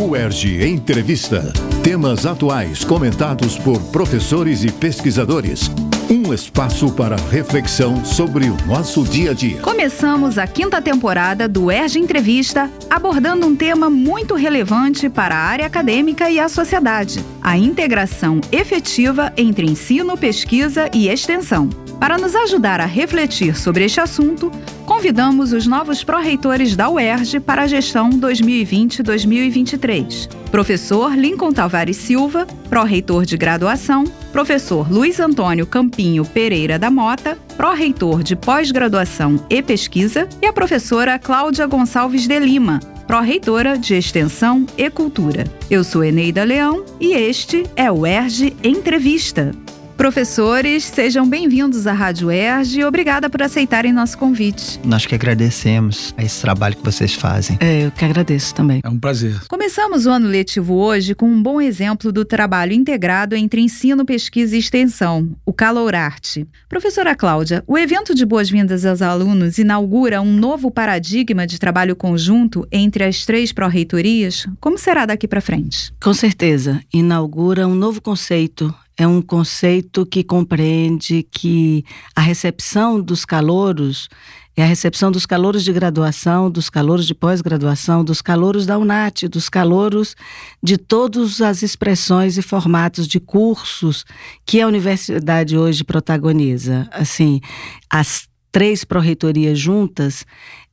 UERJ Entrevista. Temas atuais comentados por professores e pesquisadores. Um espaço para reflexão sobre o nosso dia a dia. Começamos a quinta temporada do UERJ Entrevista, abordando um tema muito relevante para a área acadêmica e a sociedade: a integração efetiva entre ensino, pesquisa e extensão. Para nos ajudar a refletir sobre este assunto, convidamos os novos pró-reitores da UERJ para a gestão 2020-2023. Professor Lincoln Tavares Silva, pró-reitor de graduação, professor Luiz Antônio Campinho Pereira da Mota, pró-reitor de pós-graduação e pesquisa, e a professora Cláudia Gonçalves de Lima, pró-reitora de Extensão e Cultura. Eu sou Eneida Leão e este é o ERJ Entrevista. Professores, sejam bem-vindos à Rádio ERJ e obrigada por aceitarem nosso convite. Nós que agradecemos a esse trabalho que vocês fazem. É, eu que agradeço também. É um prazer. Começamos o ano letivo hoje com um bom exemplo do trabalho integrado entre ensino, pesquisa e extensão, o Calourarte. Professora Cláudia, o evento de boas-vindas aos alunos inaugura um novo paradigma de trabalho conjunto entre as três pró-reitorias? Como será daqui para frente? Com certeza, inaugura um novo conceito é um conceito que compreende que a recepção dos calouros é a recepção dos calouros de graduação, dos calouros de pós-graduação, dos calouros da UNAT, dos calouros de todas as expressões e formatos de cursos que a universidade hoje protagoniza. Assim, as três pró-reitorias juntas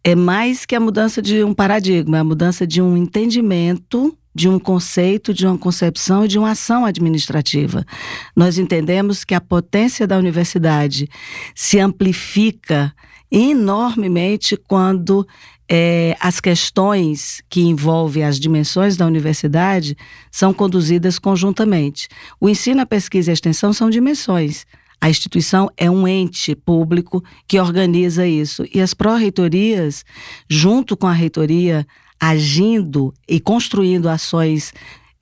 é mais que a mudança de um paradigma, é a mudança de um entendimento de um conceito, de uma concepção e de uma ação administrativa. Nós entendemos que a potência da universidade se amplifica enormemente quando é, as questões que envolvem as dimensões da universidade são conduzidas conjuntamente. O ensino, a pesquisa e a extensão são dimensões. A instituição é um ente público que organiza isso. E as pró-reitorias, junto com a reitoria, agindo e construindo ações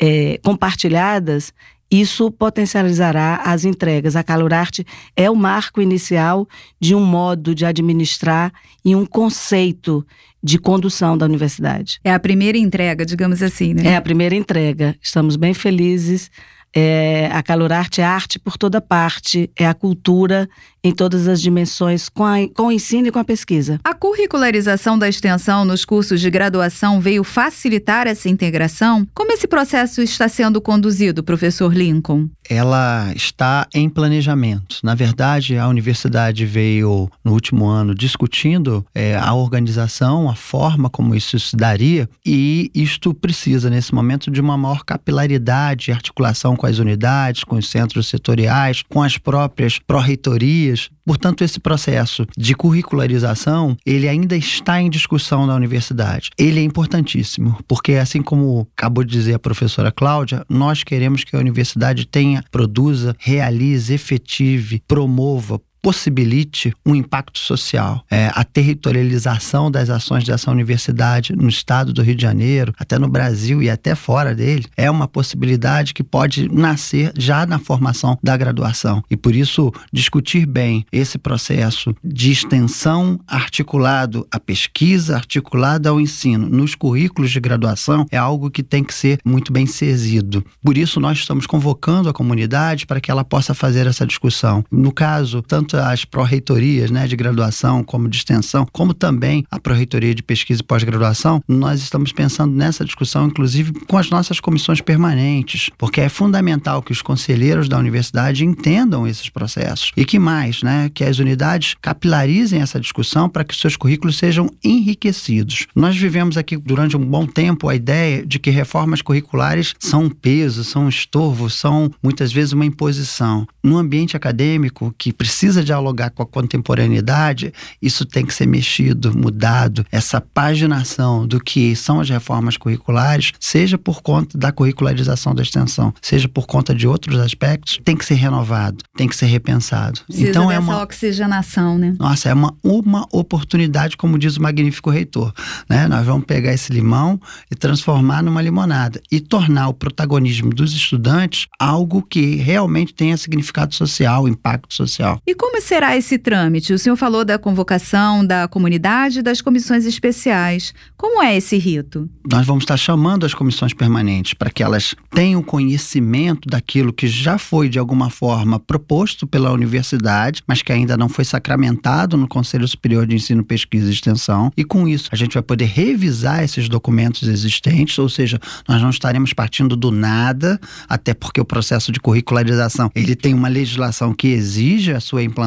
é, compartilhadas, isso potencializará as entregas. A Calurarte é o marco inicial de um modo de administrar e um conceito de condução da universidade. É a primeira entrega, digamos assim, né? É a primeira entrega. Estamos bem felizes. É, a Calurarte é arte por toda parte, é a cultura em todas as dimensões, com, a, com o ensino e com a pesquisa. A curricularização da extensão nos cursos de graduação veio facilitar essa integração? Como esse processo está sendo conduzido, professor Lincoln? Ela está em planejamento. Na verdade, a universidade veio no último ano discutindo é, a organização, a forma como isso se daria, e isto precisa, nesse momento, de uma maior capilaridade e articulação com as unidades, com os centros setoriais, com as próprias pró-reitorias Portanto, esse processo de curricularização, ele ainda está em discussão na universidade. Ele é importantíssimo, porque assim como acabou de dizer a professora Cláudia, nós queremos que a universidade tenha, produza, realize, efetive, promova, possibilite um impacto social. É, a territorialização das ações dessa universidade no estado do Rio de Janeiro, até no Brasil e até fora dele, é uma possibilidade que pode nascer já na formação da graduação. E por isso, discutir bem esse processo de extensão articulado à pesquisa, articulado ao ensino nos currículos de graduação é algo que tem que ser muito bem sezido. Por isso, nós estamos convocando a comunidade para que ela possa fazer essa discussão. No caso, tanto tanto as pró-reitorias né, de graduação como de extensão, como também a pró-reitoria de pesquisa e pós-graduação, nós estamos pensando nessa discussão, inclusive com as nossas comissões permanentes, porque é fundamental que os conselheiros da universidade entendam esses processos. E que mais, né, que as unidades capilarizem essa discussão para que seus currículos sejam enriquecidos. Nós vivemos aqui durante um bom tempo a ideia de que reformas curriculares são um peso, são um estorvo, são muitas vezes uma imposição. No ambiente acadêmico que precisa dialogar com a contemporaneidade, isso tem que ser mexido, mudado. Essa paginação do que são as reformas curriculares, seja por conta da curricularização da extensão, seja por conta de outros aspectos, tem que ser renovado, tem que ser repensado. Precisa então é uma oxigenação, né? Nossa, é uma, uma oportunidade, como diz o magnífico reitor, né? Nós vamos pegar esse limão e transformar numa limonada e tornar o protagonismo dos estudantes algo que realmente tenha significado social, impacto social. E como como será esse trâmite? O senhor falou da convocação da comunidade e das comissões especiais. Como é esse rito? Nós vamos estar chamando as comissões permanentes para que elas tenham conhecimento daquilo que já foi, de alguma forma, proposto pela universidade, mas que ainda não foi sacramentado no Conselho Superior de Ensino, Pesquisa e Extensão. E com isso, a gente vai poder revisar esses documentos existentes, ou seja, nós não estaremos partindo do nada, até porque o processo de curricularização ele tem uma legislação que exige a sua implantação,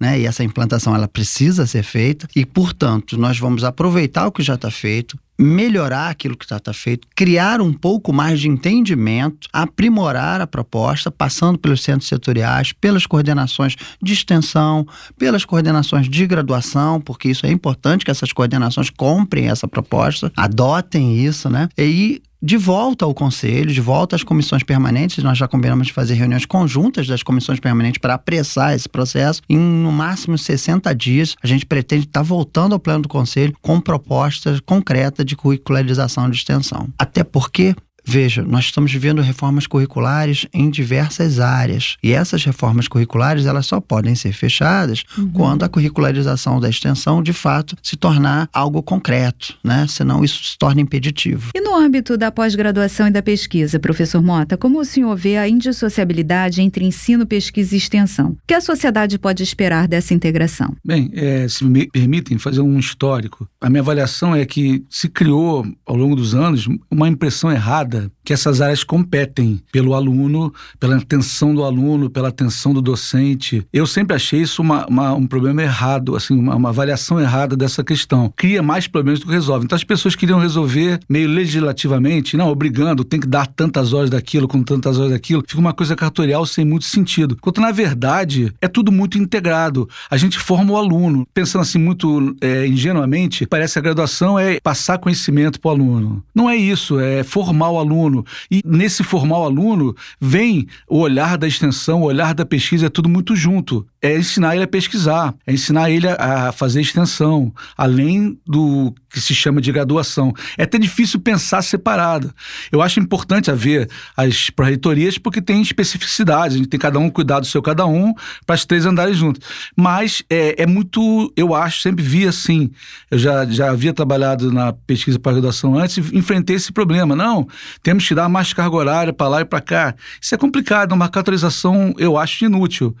né? E essa implantação ela precisa ser feita e, portanto, nós vamos aproveitar o que já está feito, melhorar aquilo que está tá feito, criar um pouco mais de entendimento, aprimorar a proposta, passando pelos centros setoriais, pelas coordenações de extensão, pelas coordenações de graduação, porque isso é importante que essas coordenações comprem essa proposta, adotem isso, né? E de volta ao conselho, de volta às comissões permanentes. Nós já combinamos de fazer reuniões conjuntas das comissões permanentes para apressar esse processo. Em no máximo 60 dias, a gente pretende estar tá voltando ao plano do conselho com propostas concretas de curricularização de extensão. Até porque Veja, nós estamos vivendo reformas curriculares em diversas áreas. E essas reformas curriculares, elas só podem ser fechadas uhum. quando a curricularização da extensão, de fato, se tornar algo concreto, né? Senão isso se torna impeditivo. E no âmbito da pós-graduação e da pesquisa, professor Mota, como o senhor vê a indissociabilidade entre ensino, pesquisa e extensão? O que a sociedade pode esperar dessa integração? Bem, é, se me permitem fazer um histórico, a minha avaliação é que se criou, ao longo dos anos, uma impressão errada the que essas áreas competem pelo aluno, pela atenção do aluno, pela atenção do docente. Eu sempre achei isso uma, uma, um problema errado, assim, uma, uma, avaliação errada dessa questão. Cria mais problemas do que resolve. Então as pessoas queriam resolver meio legislativamente, não, obrigando, tem que dar tantas horas daquilo com tantas horas daquilo. Fica uma coisa cartorial sem muito sentido. Enquanto na verdade é tudo muito integrado. A gente forma o aluno. Pensando assim muito é, ingenuamente, parece que a graduação é passar conhecimento para o aluno. Não é isso, é formar o aluno. E nesse formar o aluno, vem o olhar da extensão, o olhar da pesquisa, é tudo muito junto. É ensinar ele a pesquisar, é ensinar ele a fazer extensão, além do que se chama de graduação. É até difícil pensar separado. Eu acho importante haver as pró-reitorias porque tem especificidades, a gente tem cada um cuidar do seu cada um para as três andarem juntos. Mas é, é, muito, eu acho, sempre vi assim, eu já, já havia trabalhado na pesquisa para graduação antes e enfrentei esse problema. Não, temos que dar mais carga horária para lá e para cá. Isso é complicado, uma caracterização eu acho inútil.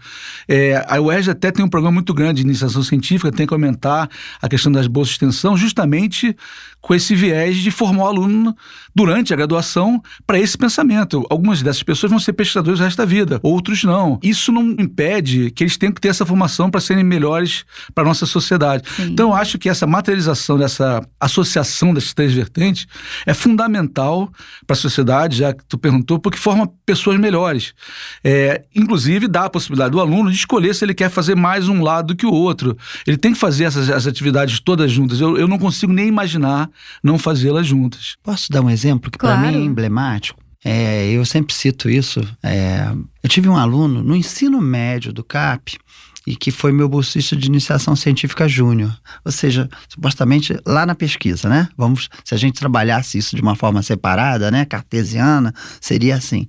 É, a UERJ até tem um programa muito grande de iniciação científica, tem que aumentar a questão das bolsas de extensão, justamente com esse viés de formar o aluno durante a graduação para esse pensamento. Algumas dessas pessoas vão ser pesquisadores o resto da vida, outros não. Isso não impede que eles tenham que ter essa formação para serem melhores para a nossa sociedade. Sim. Então, eu acho que essa materialização dessa associação dessas três vertentes é fundamental para a sociedade, já que tu perguntou, porque forma pessoas melhores. É, inclusive, dá a possibilidade do aluno de escolher se ele quer fazer mais um lado do que o outro. Ele tem que fazer essas, essas atividades todas juntas. Eu, eu não consigo nem imaginar não fazê-las juntas. Posso dar um exemplo que claro. para mim é emblemático? É, eu sempre cito isso. É, eu tive um aluno no ensino médio do CAP e que foi meu bolsista de iniciação científica júnior. Ou seja, supostamente lá na pesquisa, né? Vamos, se a gente trabalhasse isso de uma forma separada, né, cartesiana, seria assim.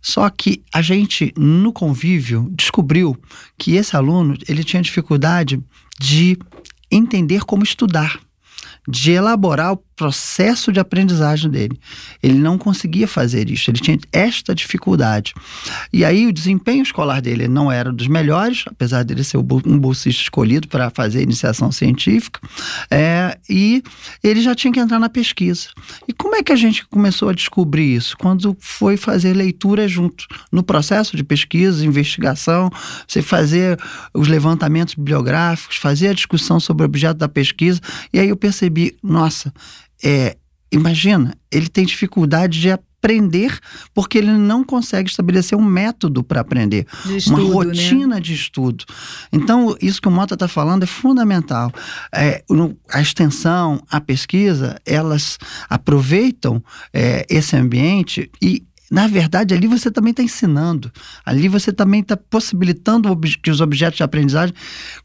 Só que a gente no convívio descobriu que esse aluno, ele tinha dificuldade de entender como estudar de elaborar o processo de aprendizagem dele. Ele não conseguia fazer isso, ele tinha esta dificuldade. E aí o desempenho escolar dele não era dos melhores, apesar dele ser um bolsista escolhido para fazer iniciação científica, é, e ele já tinha que entrar na pesquisa. E como é que a gente começou a descobrir isso? Quando foi fazer leitura junto. No processo de pesquisa, investigação, você fazer os levantamentos bibliográficos, fazer a discussão sobre o objeto da pesquisa, e aí eu percebi, nossa, é, imagina, ele tem dificuldade de aprender porque ele não consegue estabelecer um método para aprender, estudo, uma né? rotina né? de estudo. Então, isso que o Mota está falando é fundamental. É, a extensão, a pesquisa, elas aproveitam é, esse ambiente e na verdade, ali você também está ensinando. Ali você também está possibilitando que os objetos de aprendizagem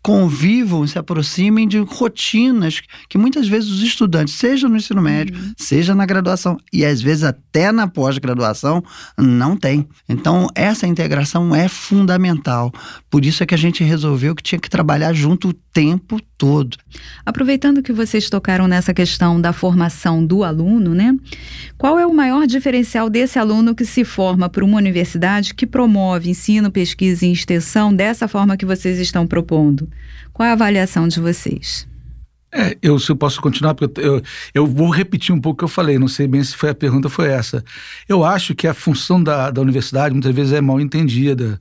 convivam, se aproximem de rotinas que muitas vezes os estudantes, seja no ensino médio, uhum. seja na graduação, e às vezes até na pós-graduação, não tem. Então, essa integração é fundamental. Por isso é que a gente resolveu que tinha que trabalhar junto o tempo todo. Aproveitando que vocês tocaram nessa questão da formação do aluno, né? Qual é o maior diferencial desse aluno que se forma por uma universidade que promove ensino, pesquisa e extensão dessa forma que vocês estão propondo? Qual é a avaliação de vocês? É, eu, se eu posso continuar, porque eu, eu vou repetir um pouco o que eu falei, não sei bem se foi a pergunta foi essa. Eu acho que a função da, da universidade muitas vezes é mal entendida.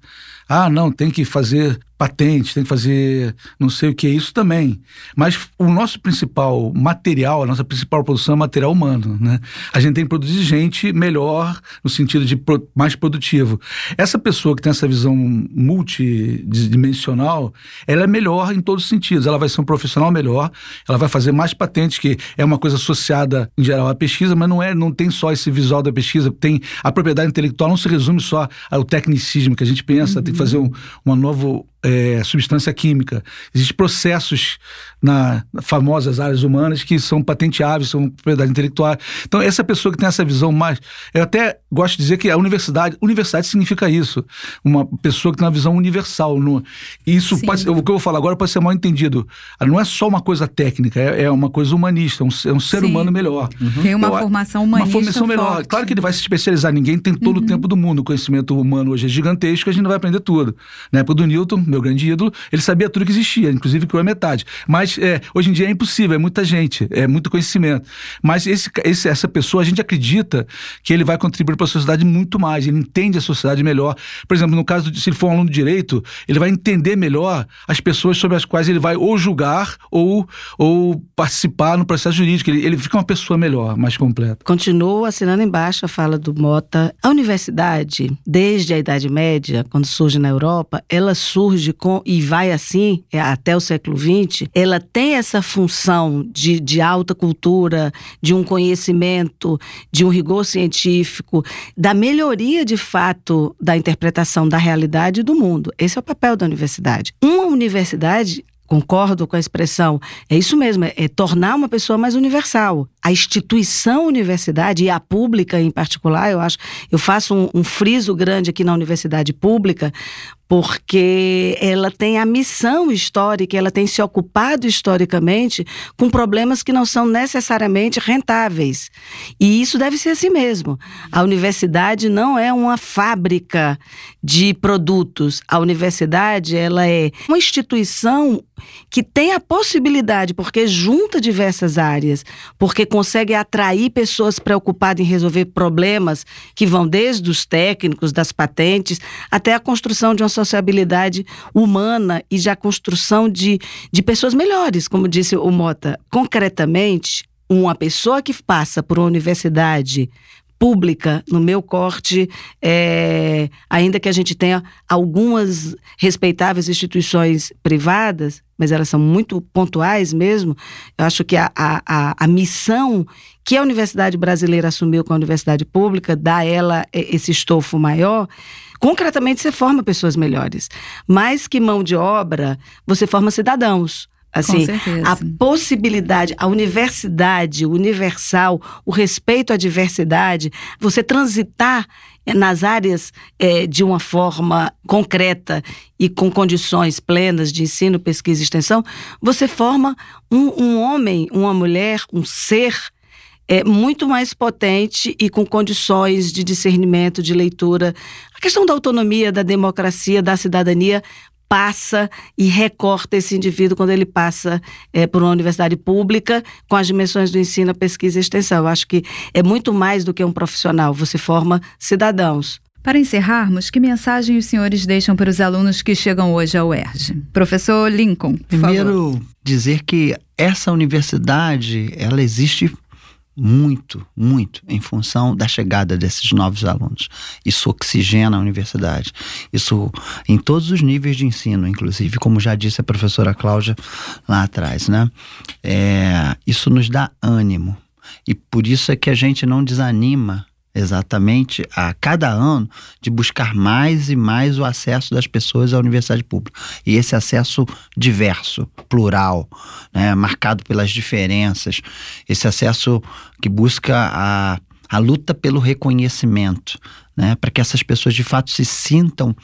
Ah, não, tem que fazer patente, tem que fazer não sei o que, isso também. Mas o nosso principal material, a nossa principal produção é material humano, né? A gente tem que produzir gente melhor, no sentido de pro, mais produtivo. Essa pessoa que tem essa visão multidimensional, ela é melhor em todos os sentidos. Ela vai ser um profissional melhor, ela vai fazer mais patentes, que é uma coisa associada, em geral, à pesquisa, mas não é, não tem só esse visual da pesquisa, tem a propriedade intelectual, não se resume só ao tecnicismo que a gente pensa, uhum. tem que fazer um, uma novo é, substância química. Existem processos na, famosas áreas humanas que são patenteáveis, são propriedade intelectual. Então, essa pessoa que tem essa visão mais. Eu até gosto de dizer que a universidade. Universidade significa isso. Uma pessoa que tem uma visão universal. No, isso pode, o que eu vou falar agora pode ser mal entendido. Não é só uma coisa técnica, é, é uma coisa humanista, é um, é um ser Sim. humano melhor. Uhum. Tem uma eu, formação humanista. Uma formação melhor. Forte. Claro que ele vai se especializar, ninguém tem todo uhum. o tempo do mundo. O conhecimento humano hoje é gigantesco, a gente não vai aprender tudo. Na época do Newton, meu grande ídolo, ele sabia tudo que existia, inclusive que é metade. Mas é, hoje em dia é impossível, é muita gente, é muito conhecimento. Mas esse, esse, essa pessoa, a gente acredita que ele vai contribuir para a sociedade muito mais, ele entende a sociedade melhor. Por exemplo, no caso de se ele for um aluno de direito, ele vai entender melhor as pessoas sobre as quais ele vai ou julgar ou, ou participar no processo jurídico. Ele, ele fica uma pessoa melhor, mais completa. Continuo assinando embaixo a fala do Mota. A universidade, desde a Idade Média, quando surge na Europa, ela surge com e vai assim é, até o século XX, ela tem essa função de, de alta cultura, de um conhecimento, de um rigor científico, da melhoria de fato da interpretação da realidade do mundo. Esse é o papel da universidade. Uma universidade concordo com a expressão, é isso mesmo, é, é, tornar uma pessoa mais universal. A instituição universidade, e a pública em particular, eu acho, eu faço um, um friso grande aqui na universidade pública, porque ela tem a missão histórica, ela tem se ocupado historicamente com problemas que não são necessariamente rentáveis. E isso deve ser assim mesmo. A universidade não é uma fábrica de produtos. A universidade, ela é uma instituição que tem a possibilidade, porque junta diversas áreas, porque consegue atrair pessoas preocupadas em resolver problemas que vão desde os técnicos, das patentes, até a construção de uma sociabilidade humana e de a construção de, de pessoas melhores, como disse o Mota. Concretamente, uma pessoa que passa por uma universidade pública no meu corte, é, ainda que a gente tenha algumas respeitáveis instituições privadas, mas elas são muito pontuais mesmo. Eu acho que a, a, a missão que a Universidade Brasileira assumiu com a Universidade Pública dá a ela esse estofo maior. Concretamente, você forma pessoas melhores. Mais que mão de obra, você forma cidadãos. Assim, a possibilidade, a universidade universal, o respeito à diversidade, você transitar nas áreas é, de uma forma concreta e com condições plenas de ensino, pesquisa e extensão, você forma um, um homem, uma mulher, um ser é muito mais potente e com condições de discernimento, de leitura. A questão da autonomia, da democracia, da cidadania passa e recorta esse indivíduo quando ele passa é, por uma universidade pública com as dimensões do ensino, pesquisa e extensão. Eu acho que é muito mais do que um profissional, você forma cidadãos. Para encerrarmos, que mensagem os senhores deixam para os alunos que chegam hoje ao UERJ? Professor Lincoln, Primeiro, favor. dizer que essa universidade, ela existe muito, muito em função da chegada desses novos alunos. Isso oxigena a universidade. Isso em todos os níveis de ensino, inclusive, como já disse a professora Cláudia lá atrás, né? É, isso nos dá ânimo. E por isso é que a gente não desanima exatamente a cada ano de buscar mais e mais o acesso das pessoas à universidade pública. E esse acesso diverso, plural, né, marcado pelas diferenças, esse acesso que busca a, a luta pelo reconhecimento, né, para que essas pessoas de fato se sintam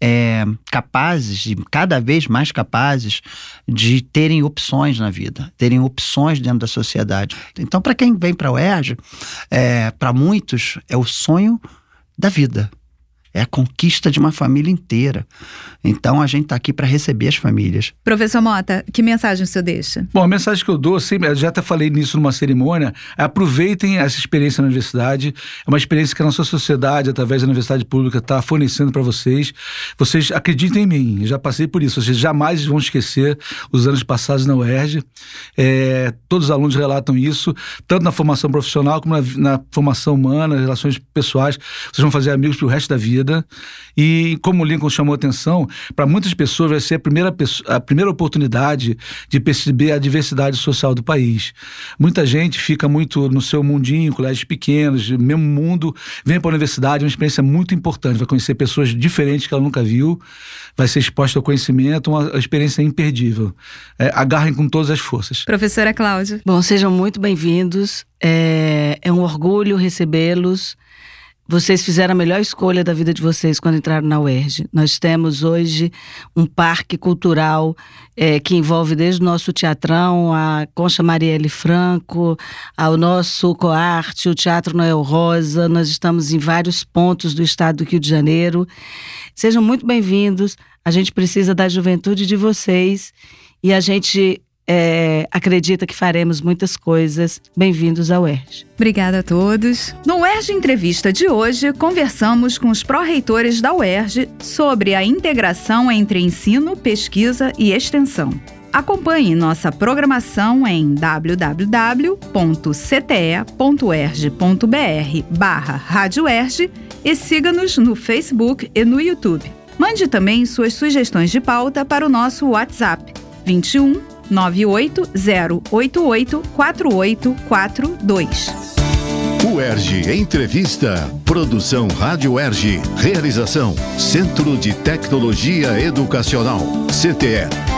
é, capazes, e cada vez mais capazes, de terem opções na vida, terem opções dentro da sociedade. Então, para quem vem para a UERJ, é, para muitos é o sonho da vida. É a conquista de uma família inteira. Então a gente está aqui para receber as famílias. Professor Mota, que mensagem o senhor deixa? Bom, a mensagem que eu dou, sempre, eu já até falei nisso numa cerimônia, é aproveitem essa experiência na universidade. É uma experiência que a nossa sociedade, através da universidade pública, está fornecendo para vocês. Vocês acreditem em mim, eu já passei por isso. Vocês jamais vão esquecer os anos passados na UERJ. É, todos os alunos relatam isso, tanto na formação profissional como na, na formação humana, relações pessoais. Vocês vão fazer amigos para o resto da vida vida. E como o Lincoln chamou atenção, para muitas pessoas vai ser a primeira, a primeira oportunidade de perceber a diversidade social do país. Muita gente fica muito no seu mundinho, colégios pequenos, mesmo mundo, vem para a universidade, é uma experiência muito importante. Vai conhecer pessoas diferentes que ela nunca viu, vai ser exposta ao conhecimento, uma experiência imperdível. É, agarrem com todas as forças. Professora Cláudia. Bom, sejam muito bem-vindos. É, é um orgulho recebê-los. Vocês fizeram a melhor escolha da vida de vocês quando entraram na UERJ. Nós temos hoje um parque cultural é, que envolve desde o nosso teatrão, a Concha Marielle Franco, ao nosso Coarte, o Teatro Noel Rosa. Nós estamos em vários pontos do estado do Rio de Janeiro. Sejam muito bem-vindos. A gente precisa da juventude de vocês e a gente é, acredita que faremos muitas coisas. Bem-vindos ao UERJ. Obrigada a todos. No UERJ Entrevista de hoje, conversamos com os pró-reitores da UERJ sobre a integração entre ensino, pesquisa e extensão. Acompanhe nossa programação em www.cte.erg.br barra Rádio e siga-nos no Facebook e no YouTube. Mande também suas sugestões de pauta para o nosso WhatsApp 21 980884842. UERJ Entrevista. Produção Rádio UERJ. Realização Centro de Tecnologia Educacional. CTE.